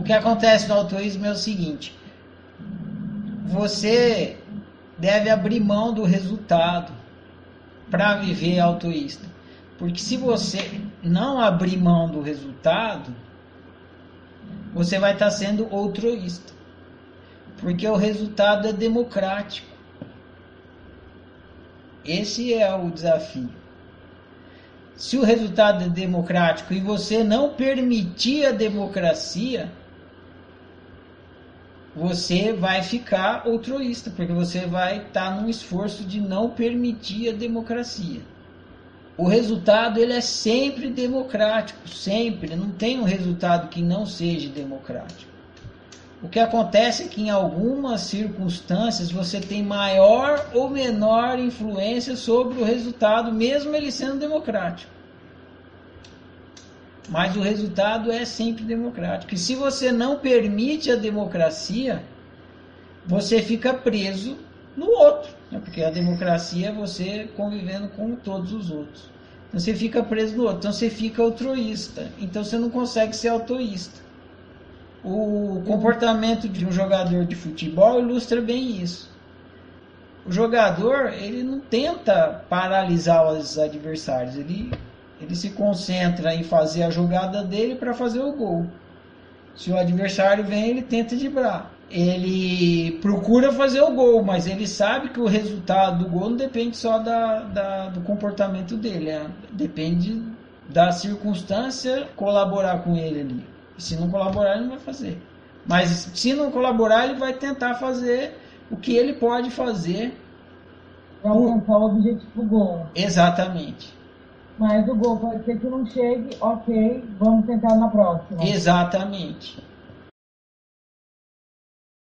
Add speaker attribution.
Speaker 1: o que acontece no altruísmo é o seguinte: você deve abrir mão do resultado para viver altruísta. Porque se você não abrir mão do resultado, você vai estar sendo altruísta. Porque o resultado é democrático. Esse é o desafio. Se o resultado é democrático e você não permitir a democracia, você vai ficar altruísta, porque você vai estar num esforço de não permitir a democracia. O resultado ele é sempre democrático, sempre. Não tem um resultado que não seja democrático. O que acontece é que em algumas circunstâncias você tem maior ou menor influência sobre o resultado, mesmo ele sendo democrático. Mas o resultado é sempre democrático. E se você não permite a democracia, você fica preso no outro. Né? Porque a democracia é você convivendo com todos os outros. Então você fica preso no outro. Então você fica altruísta. Então você não consegue ser altruísta. O comportamento de um jogador de futebol ilustra bem isso. O jogador ele não tenta paralisar os adversários, ele, ele se concentra em fazer a jogada dele para fazer o gol. Se o adversário vem, ele tenta driblar. Ele procura fazer o gol, mas ele sabe que o resultado do gol não depende só da, da do comportamento dele, é, depende da circunstância colaborar com ele ali. Se não colaborar, ele não vai fazer. Mas se não colaborar, ele vai tentar fazer o que ele pode fazer.
Speaker 2: Para alcançar o objetivo gol.
Speaker 1: Exatamente.
Speaker 2: Mas o gol pode ser que não chegue, ok, vamos tentar na próxima.
Speaker 1: Exatamente.